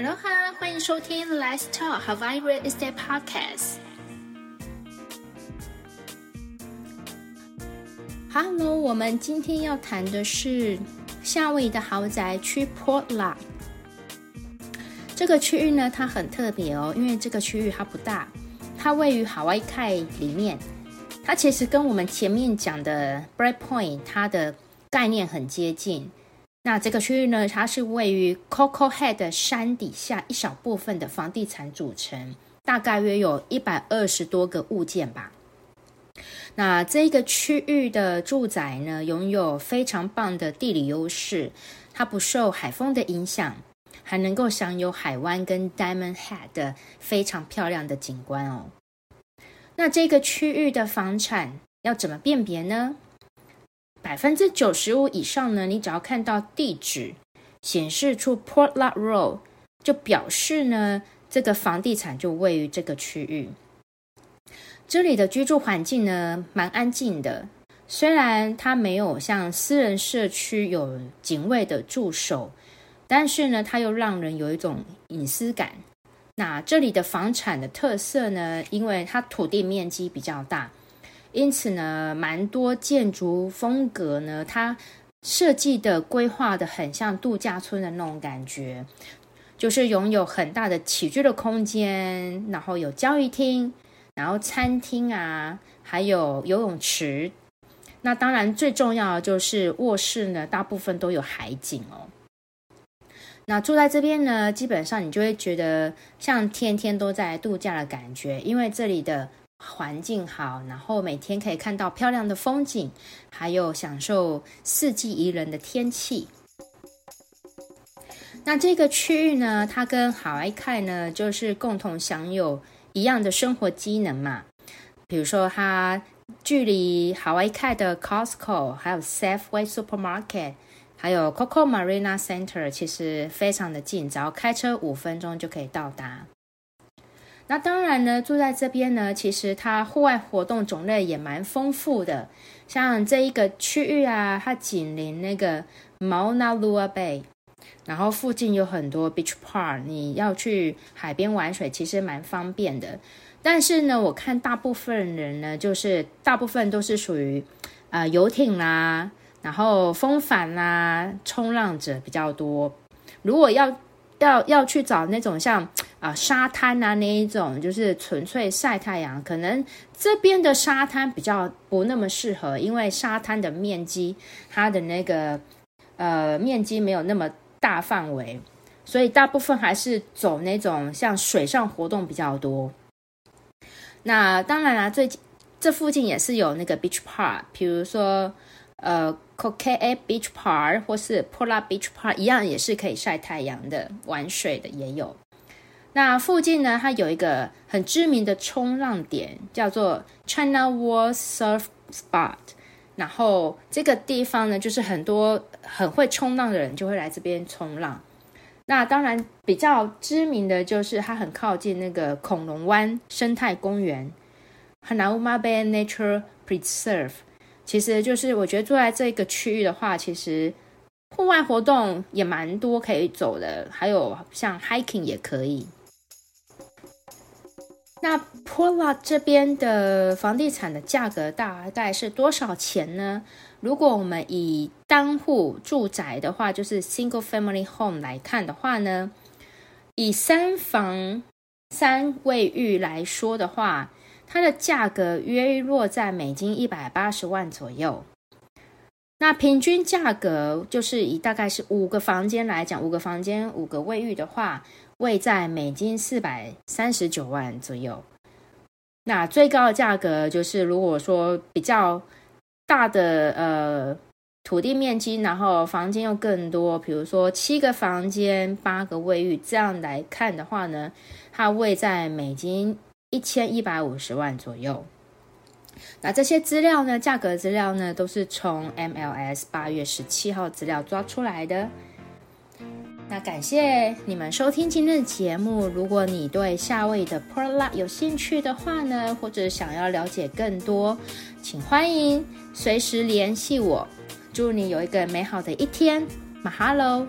Hello 哈，欢迎收听 Let's Talk Hawaii Real Estate Podcast。Hello，我们今天要谈的是夏威夷的豪宅区 Portland。这个区域呢，它很特别哦，因为这个区域它不大，它位于 Hawaii Kai 里面。它其实跟我们前面讲的 Bright Point 它的概念很接近。那这个区域呢，它是位于 Coco Head 山底下一小部分的房地产组成，大概约有一百二十多个物件吧。那这个区域的住宅呢，拥有非常棒的地理优势，它不受海风的影响，还能够享有海湾跟 Diamond Head 的非常漂亮的景观哦。那这个区域的房产要怎么辨别呢？百分之九十五以上呢，你只要看到地址显示出 Port La Road，就表示呢这个房地产就位于这个区域。这里的居住环境呢蛮安静的，虽然它没有像私人社区有警卫的驻守，但是呢它又让人有一种隐私感。那这里的房产的特色呢，因为它土地面积比较大。因此呢，蛮多建筑风格呢，它设计的规划的很像度假村的那种感觉，就是拥有很大的起居的空间，然后有交易厅，然后餐厅啊，还有游泳池。那当然最重要的就是卧室呢，大部分都有海景哦。那住在这边呢，基本上你就会觉得像天天都在度假的感觉，因为这里的。环境好，然后每天可以看到漂亮的风景，还有享受四季宜人的天气。那这个区域呢，它跟海外凯呢，就是共同享有一样的生活机能嘛。比如说，它距离海外凯的 Costco，还有 Safeway Supermarket，还有 Coco Marina Center，其实非常的近，只要开车五分钟就可以到达。那当然呢，住在这边呢，其实它户外活动种类也蛮丰富的。像这一个区域啊，它紧邻那个 Mauna Lua Bay，然后附近有很多 beach park，你要去海边玩水其实蛮方便的。但是呢，我看大部分人呢，就是大部分都是属于啊游艇啦，然后风帆啦，冲浪者比较多。如果要要要去找那种像。啊，沙滩啊，那一种就是纯粹晒太阳，可能这边的沙滩比较不那么适合，因为沙滩的面积，它的那个呃面积没有那么大范围，所以大部分还是走那种像水上活动比较多。那当然啦，最近这附近也是有那个 beach park，比如说呃 c o k e Beach Park 或是 Pola Beach Park，一样也是可以晒太阳的，玩水的也有。那附近呢，它有一个很知名的冲浪点，叫做 China Wall Surf Spot。然后这个地方呢，就是很多很会冲浪的人就会来这边冲浪。那当然比较知名的就是它很靠近那个恐龙湾生态公园 hanaumab Nature Preserve。其实就是我觉得住在这个区域的话，其实户外活动也蛮多可以走的，还有像 hiking 也可以。那 Pola 这边的房地产的价格大概是多少钱呢？如果我们以单户住宅的话，就是 single family home 来看的话呢，以三房三卫浴来说的话，它的价格约落在美金一百八十万左右。那平均价格就是以大概是五个房间来讲，五个房间五个卫浴的话。位在美金四百三十九万左右，那最高的价格就是，如果说比较大的呃土地面积，然后房间又更多，比如说七个房间、八个卫浴这样来看的话呢，它位在美金一千一百五十万左右。那这些资料呢，价格资料呢，都是从 MLS 八月十七号资料抓出来的。感谢你们收听今天的节目。如果你对夏威夷的 p o r l a 有兴趣的话呢，或者想要了解更多，请欢迎随时联系我。祝你有一个美好的一天，马哈喽。